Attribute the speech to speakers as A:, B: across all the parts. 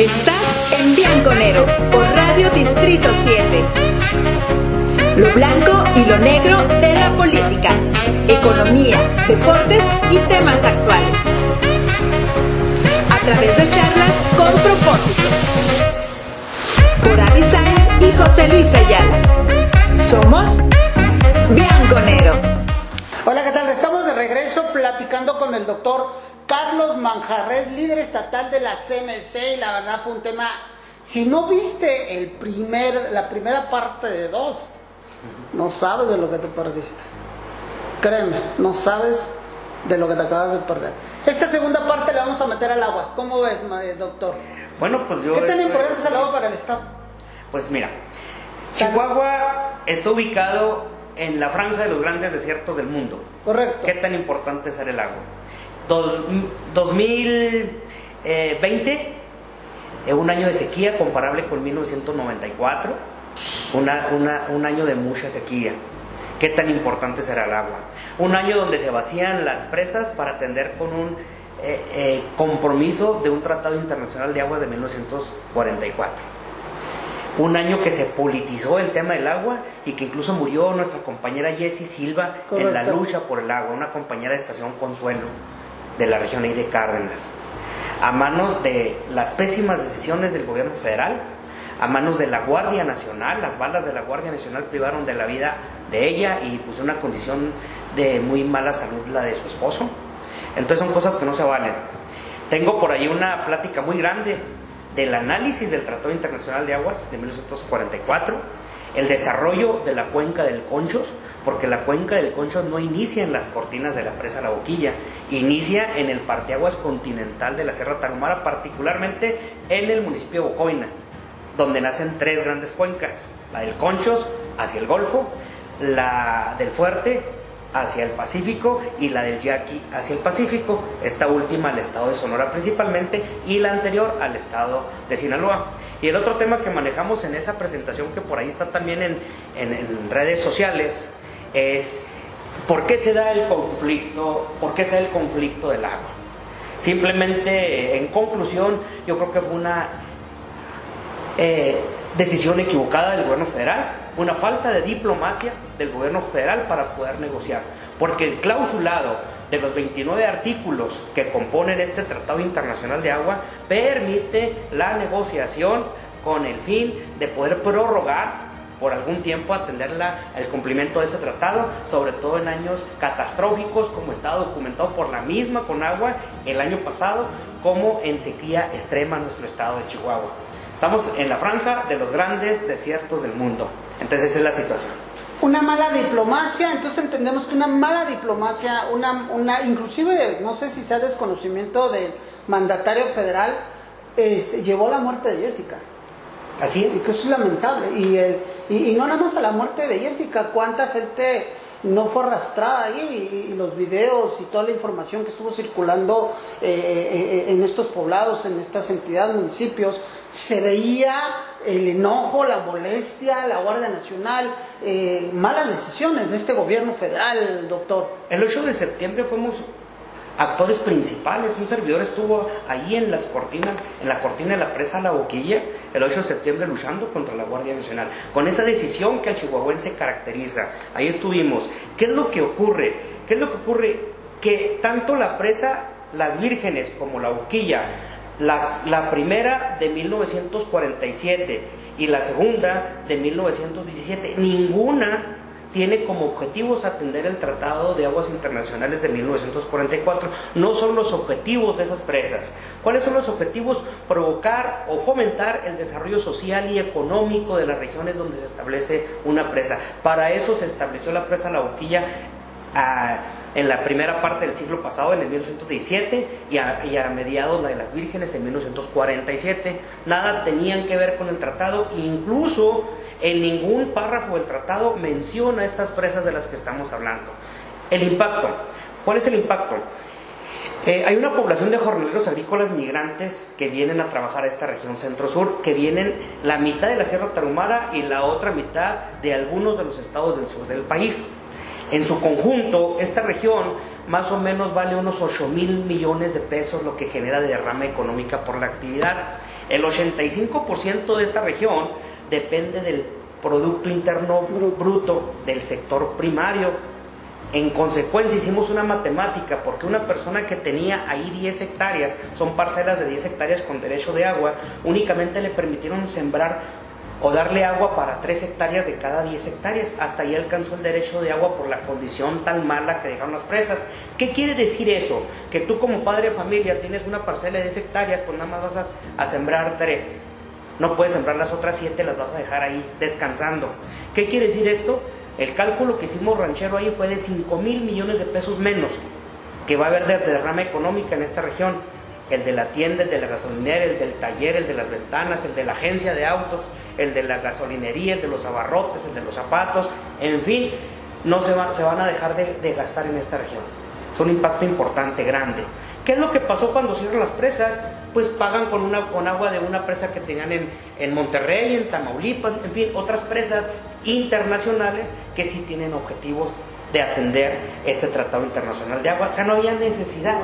A: Estás en Bianconero por Radio Distrito 7. Lo blanco y lo negro de la política, economía, deportes y temas actuales. A través de charlas con propósito. Por Avi Sainz y José Luis Ayala. Somos Bianconero.
B: Hola, ¿qué tal? Estamos de regreso platicando con el doctor Carlos Manjarres, líder estatal de la CNC, y la verdad fue un tema. Si no viste el primer, la primera parte de dos, no sabes de lo que te perdiste. Créeme, no sabes de lo que te acabas de perder. Esta segunda parte la vamos a meter al agua. ¿Cómo ves, eh, doctor?
C: Bueno, pues yo...
B: ¿Qué tan importante es el agua para el Estado?
C: Pues mira, Chihuahua está ubicado en la franja de los grandes desiertos del mundo.
B: Correcto.
C: ¿Qué tan importante es el agua? Dos- 2020, eh, un año de sequía comparable con 1994, una- una- un año de mucha sequía. ¿Qué tan importante será el agua? Un año donde se vacían las presas para atender con un eh, eh, compromiso de un tratado internacional de aguas de 1944 un año que se politizó el tema del agua y que incluso murió nuestra compañera Jessie Silva en la lucha por el agua, una compañera de estación Consuelo de la región ahí de Cárdenas, a manos de las pésimas decisiones del gobierno federal, a manos de la Guardia Nacional, las balas de la Guardia Nacional privaron de la vida de ella y puso una condición de muy mala salud la de su esposo. Entonces son cosas que no se valen. Tengo por ahí una plática muy grande del análisis del Tratado Internacional de Aguas de 1944, el desarrollo de la cuenca del Conchos, porque la cuenca del Conchos no inicia en las cortinas de la presa La Boquilla, inicia en el parteaguas continental de la Sierra Tarahumara, particularmente en el municipio de Bocoina, donde nacen tres grandes cuencas, la del Conchos hacia el Golfo, la del Fuerte hacia el Pacífico y la del Yaqui hacia el Pacífico, esta última al estado de Sonora principalmente y la anterior al estado de Sinaloa. Y el otro tema que manejamos en esa presentación que por ahí está también en, en- en redes sociales es por qué se da el conflicto, por qué se da el conflicto del agua. Simplemente, en conclusión, yo creo que fue una eh, decisión equivocada del gobierno federal, una falta de diplomacia del gobierno federal para poder negociar, porque el clausulado de los 29 artículos que componen este Tratado Internacional de Agua permite la negociación con el fin de poder prorrogar por algún tiempo atender la- el cumplimiento de ese tratado, sobre todo en años catastróficos, como está documentado por la misma Conagua el año pasado, como en sequía extrema en nuestro estado de Chihuahua. Estamos en la franja de los grandes desiertos del mundo. Entonces esa es la situación.
B: Una mala diplomacia, entonces entendemos que una mala diplomacia, una, una inclusive, no sé si sea desconocimiento del mandatario federal, este, llevó a la muerte de Jessica.
C: Así es.
B: Y que eso es lamentable. Y, el- y, y no nada más a la muerte de Jessica, cuánta gente no fue arrastrada ahí y, y los videos y toda la información que estuvo circulando eh, eh, eh, en estos poblados, en estas entidades, municipios, se veía el enojo, la molestia, la Guardia Nacional, eh, malas decisiones de este gobierno federal, doctor.
C: El 8 de septiembre fuimos actores principales. Un servidor estuvo ahí en las cortinas, en la cortina de la presa La Boquilla, el 8 de septiembre luchando contra la Guardia Nacional. Con esa decisión que al chihuahuense caracteriza. Ahí estuvimos. ¿Qué es lo que ocurre? ¿Qué es lo que ocurre? Que tanto la presa Las Vírgenes como la Boquilla, las- la primera de 1947 y la segunda de 1917, ninguna tiene como objetivos atender el Tratado de Aguas Internacionales de 1944. No son los objetivos de esas presas. ¿Cuáles son los objetivos? Provocar o fomentar el desarrollo social y económico de las regiones donde se establece una presa. Para eso se estableció la presa La Boquilla ah, en la primera parte del siglo pasado, en el 1917, y a, y a mediados la de las vírgenes en 1947. Nada tenían que ver con el tratado, incluso en ningún párrafo del tratado menciona estas presas de las que estamos hablando. El impacto. ¿Cuál es el impacto? Eh, hay una población de jornaleros agrícolas migrantes que vienen a trabajar a esta región centro-sur, que vienen la mitad de la Sierra Tarahumara y la otra mitad de algunos de los estados del sur del país. En su conjunto, esta región más o menos vale unos 8 mil millones de pesos, lo que genera derrama económica por la actividad. El 85% de esta región depende del Producto Interno Bruto del sector primario. En consecuencia hicimos una matemática porque una persona que tenía ahí 10 hectáreas, son parcelas de 10 hectáreas con derecho de agua, únicamente le permitieron sembrar o darle agua para 3 hectáreas de cada 10 hectáreas. Hasta ahí alcanzó el derecho de agua por la condición tan mala que dejaron las presas. ¿Qué quiere decir eso? Que tú como padre de familia tienes una parcela de 10 hectáreas, pues nada más vas a, sembrar 3. No puedes sembrar las otras 7, las vas a dejar ahí descansando. ¿Qué quiere decir esto? El cálculo que hicimos ranchero ahí fue de 5 mil millones de pesos menos que va a haber de derrama económica en esta región el de la tienda, el de la gasolinera, el del taller, el de las ventanas, el de la agencia de autos, el de la gasolinería, el de los abarrotes, el de los zapatos, en fin, no se, se van a dejar de, gastar en esta región. Es un impacto importante, grande. ¿Qué es lo que pasó cuando cierran las presas? Pues pagan con, una, con agua de una presa que tenían en, en Monterrey, en Tamaulipas, en fin, otras presas internacionales que sí tienen objetivos de atender este tratado internacional de agua. O sea, no había necesidad.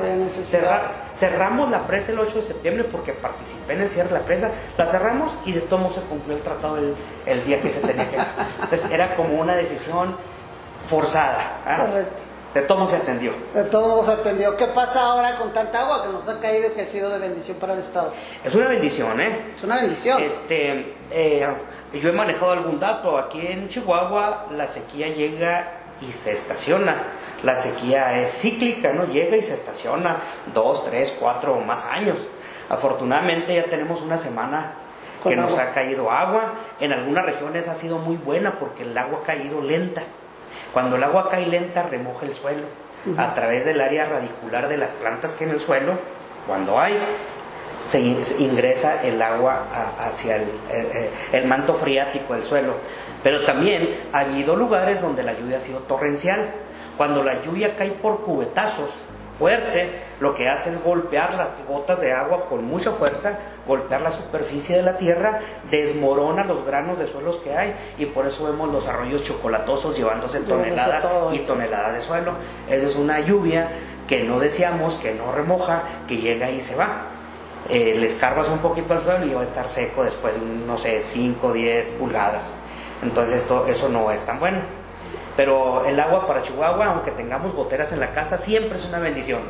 C: cerramos la presa el 8 de septiembre porque participé en el cierre de la presa, la cerramos y de todo se cumplió el tratado el, día que se tenía que. Entonces era como una decisión forzada. ¿ah? De todo se atendió.
B: De todo se atendió. ¿Qué pasa ahora con tanta agua que nos ha caído y que ha sido de bendición para el Estado?
C: Es una bendición, ¿eh?
B: Es una bendición.
C: Este, eh, yo he manejado algún dato. Aquí en Chihuahua la sequía llega y se estaciona. La sequía es cíclica, ¿no? Llega y se estaciona dos, tres, cuatro o más años. Afortunadamente ya tenemos una semana que nos ha caído agua. En algunas regiones ha sido muy buena porque el agua ha caído lenta. Cuando el agua cae lenta, remoja el suelo. A través del área radicular de las plantas que en el suelo, cuando hay, se ingresa el agua hacia el manto freático del suelo. Pero también ha habido lugares donde la lluvia ha sido torrencial. Cuando la lluvia cae por cubetazos fuerte, lo que hace es golpear las gotas de agua con mucha fuerza, golpear la superficie de la tierra, desmorona los granos de suelos que hay y por eso vemos los arroyos chocolatosos llevándose toneladas y toneladas de suelo. Esa es una lluvia que no deseamos, que no remoja, que llega y se va. Eh, le escarbas un poquito al suelo y va a estar seco después de, no sé, 5 o 10 pulgadas. Entonces esto, eso no es tan bueno. Pero el agua para Chihuahua, aunque tengamos goteras en la casa, siempre es una bendición.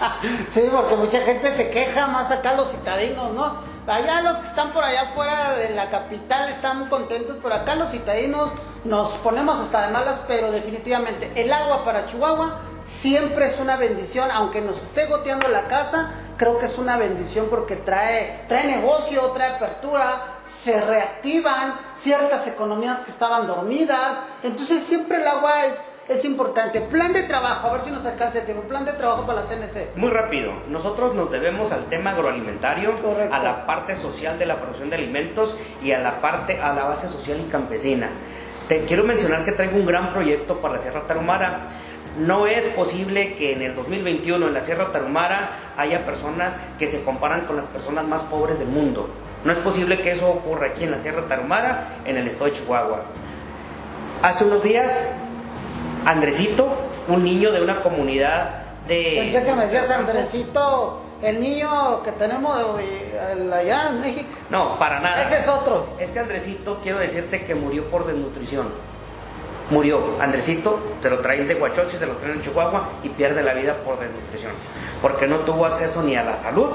B: sí, porque mucha gente se queja, más acá los citadinos, ¿no? Allá los que están por allá fuera de la capital están contentos, pero acá los citadinos nos ponemos hasta de malas, pero definitivamente el agua para Chihuahua siempre es una bendición, aunque nos esté goteando la casa, creo que es una bendición porque trae, trae negocio, trae apertura, se reactivan ciertas economías que estaban dormidas. Entonces siempre el agua es, es importante. Plan de trabajo, a ver si nos alcanza el tiempo. Plan de trabajo para la CNC.
C: Muy rápido. Nosotros nos debemos al tema agroalimentario, a la parte social de la producción de alimentos y a la parte, a la base social y campesina. Te quiero mencionar que traigo un gran proyecto para la Sierra Tarumara no es posible que en el 2021 en la Sierra Tarumara haya personas que se comparan con las personas más pobres del mundo. No es posible que eso ocurra aquí en la Sierra Tarumara, en el estado de Chihuahua. Hace unos días, Andresito, un niño de una comunidad de...
B: Pensé que me decías Andresito, el niño que tenemos allá en México.
C: No, para nada.
B: Ese es otro.
C: Este Andresito, quiero decirte que murió por desnutrición murió. Andresito te lo traen de Huachochi, te lo traen en Chihuahua y pierde la vida por desnutrición, porque no tuvo acceso ni a la salud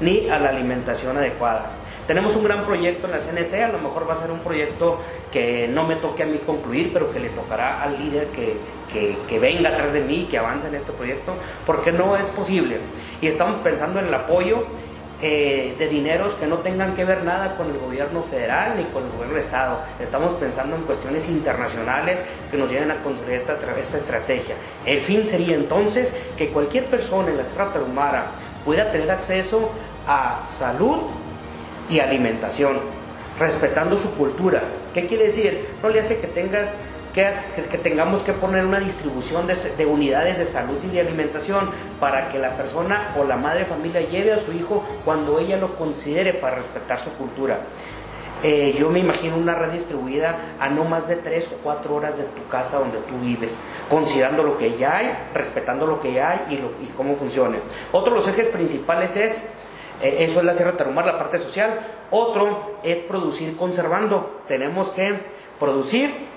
C: ni a la alimentación adecuada. Tenemos un gran proyecto en la CNC, a lo mejor va a ser un proyecto que no me toque a mí concluir, pero que le tocará al líder que, que, venga atrás de mí, que avance en este proyecto, porque no es posible. Y estamos pensando en el apoyo eh, de dineros que no tengan que ver nada con el gobierno federal ni con el gobierno del Estado. Estamos pensando en cuestiones internacionales que nos lleven a construir esta, esta estrategia. El fin sería entonces que cualquier persona en la Sierra Tarahumara pueda tener acceso a salud y alimentación, respetando su cultura. ¿Qué quiere decir? No le hace que tengas que, tengamos que poner una distribución de, unidades de salud y de alimentación para que la persona o la madre de familia lleve a su hijo cuando ella lo considere para respetar su cultura. Eh, yo me imagino una red distribuida a no más de tres o cuatro horas de tu casa donde tú vives, considerando lo que ya hay, respetando lo que ya hay y, y cómo funciona. Otro de los ejes principales es Eh, eso es la Sierra Tarumar, la parte social. Otro es producir conservando. Tenemos que producir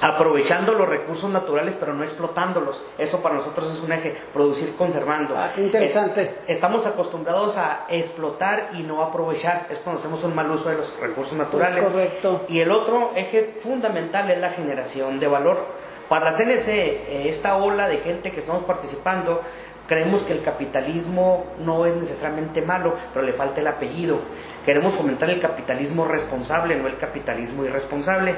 C: aprovechando los recursos naturales pero no explotándolos. Eso para nosotros es un eje, producir conservando.
B: Ah, qué interesante.
C: estamos acostumbrados a explotar y no aprovechar, es cuando hacemos un mal uso de los recursos naturales.
B: Correcto.
C: Y el otro eje fundamental es la generación de valor. Para la CNC, eh, esta ola de gente que estamos participando, creemos que el capitalismo no es necesariamente malo, pero le falta el apellido. Queremos fomentar el capitalismo responsable, no el capitalismo irresponsable.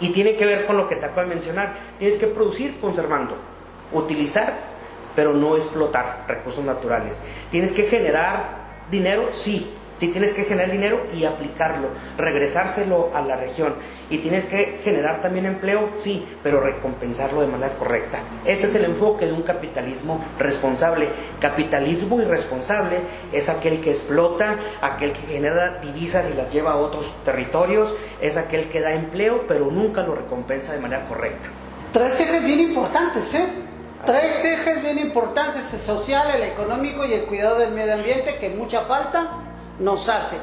C: Y tiene que ver con lo que te acabo de mencionar. Tienes que producir conservando, utilizar, pero no explotar recursos naturales. Tienes que generar dinero, sí, si tienes que generar dinero y aplicarlo, regresárselo a la región. Y tienes que generar también empleo, sí, pero recompensarlo de manera correcta. Ese es el enfoque de un capitalismo responsable. Capitalismo irresponsable es aquel que explota, aquel que genera divisas y las lleva a otros territorios, es aquel que da empleo, pero nunca lo recompensa de manera correcta.
B: Tres ejes bien importantes, ¿eh? Tres ejes bien importantes, el social, el económico y el cuidado del medio ambiente, que mucha falta nos hace.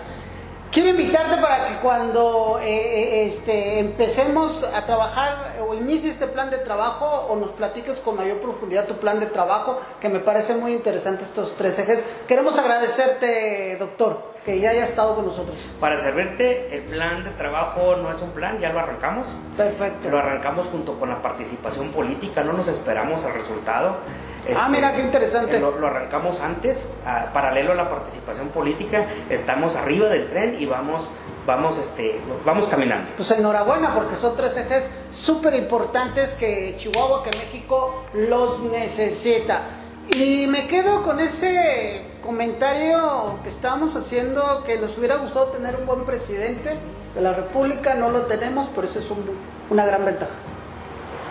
B: Quiero invitarte para que cuando eh, eh, este, empecemos a trabajar o inicie este plan de trabajo o nos platiques con mayor profundidad tu plan de trabajo, que me parece muy interesante estos tres ejes. Queremos agradecerte, doctor, que ya haya estado con nosotros.
C: Para servirte, el plan de trabajo no es un plan, ya lo arrancamos.
B: Perfecto.
C: Lo arrancamos junto con la participación política, no nos esperamos al resultado.
B: Ah, mira, qué interesante.
C: Lo, lo arrancamos antes, a, paralelo a la participación política, estamos arriba del tren y vamos, vamos, este, vamos caminando.
B: Pues enhorabuena, porque son tres ejes súper importantes que Chihuahua, que México los necesita. Y me quedo con ese comentario que estábamos haciendo, que nos hubiera gustado tener un buen presidente de la República, no lo tenemos, pero eso es un, una gran ventaja.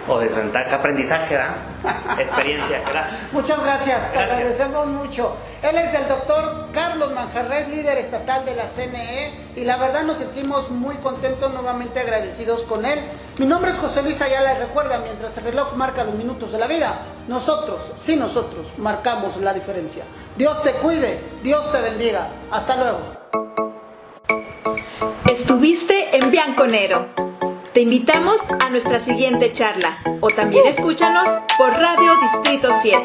C: O desventaja, aprendizaje, ¿verdad? Experiencia, ¿verdad?
B: Muchas gracias, te agradecemos mucho. Él es el doctor Carlos Manjarres, líder estatal de la CNE, y la verdad nos sentimos muy contentos, nuevamente agradecidos con él. Mi nombre es José Luis Ayala y recuerda, mientras el reloj marca los minutos de la vida, nosotros, sí nosotros, marcamos la diferencia. Dios te cuide, Dios te bendiga. Hasta luego.
A: Estuviste en Bianconero. Te invitamos a nuestra siguiente charla o también escúchanos por Radio Distrito 7.